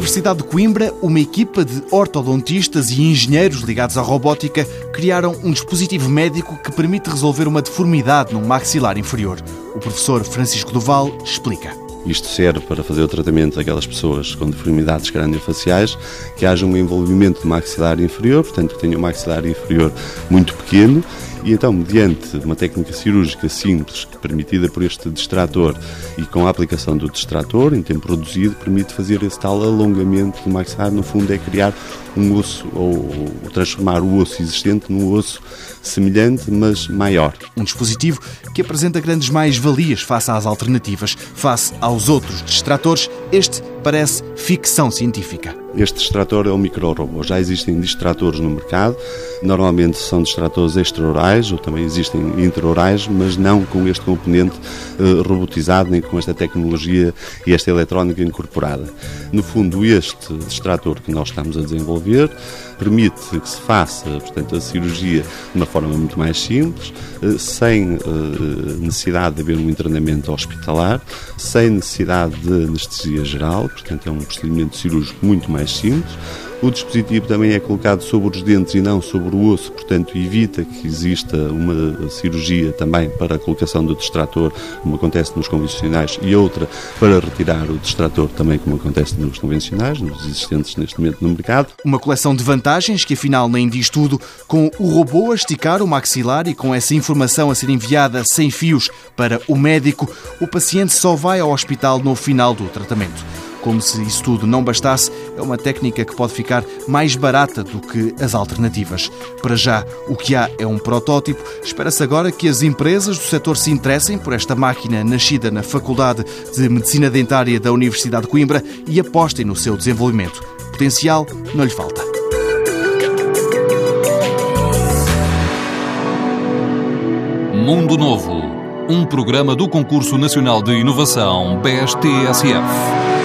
Universidade de Coimbra, uma equipa de ortodontistas e engenheiros ligados à robótica criaram um dispositivo médico que permite resolver uma deformidade no maxilar inferior. O professor Francisco Duval explica. Isto serve para fazer o tratamento daquelas pessoas com deformidades craniofaciais, que haja um envolvimento do maxilar inferior, portanto que tenha um maxilar inferior muito pequeno, e então, mediante uma técnica cirúrgica simples, permitida por este distrator e com a aplicação do distrator em tempo reduzido, permite fazer esse tal alongamento do maxilar, no fundo é criar um osso ou, ou transformar o osso existente num osso semelhante, mas maior. Um dispositivo que apresenta grandes mais-valias face às alternativas, face aos outros distratores, este parece ficção científica. Este distrator é um micro-robô. Já existem distratores no mercado, normalmente são distratores extraorais ou também existem intraorais, mas não com este componente uh, robotizado nem com esta tecnologia e esta eletrónica incorporada. No fundo, este distrator que nós estamos a desenvolver permite que se faça, portanto, a cirurgia de uma forma muito mais simples, uh, sem uh, necessidade de haver um internamento hospitalar, sem necessidade de anestesia geral, portanto, é um procedimento cirúrgico muito mais simples o dispositivo também é colocado sobre os dentes e não sobre o osso, portanto evita que exista uma cirurgia também para a colocação do distrator, como acontece nos convencionais, e outra para retirar o distrator, também como acontece nos convencionais, nos existentes neste momento no mercado. Uma coleção de vantagens que afinal nem diz tudo, com o robô a esticar o maxilar e com essa informação a ser enviada sem fios para o médico, o paciente só vai ao hospital no final do tratamento. Como se isso tudo não bastasse, é uma técnica que pode ficar mais barata do que as alternativas. Para já, o que há é um protótipo. Espera-se agora que as empresas do setor se interessem por esta máquina nascida na Faculdade de Medicina Dentária da Universidade de Coimbra e apostem no seu desenvolvimento. Potencial não lhe falta. Mundo Novo, um programa do Concurso Nacional de Inovação BSTSF.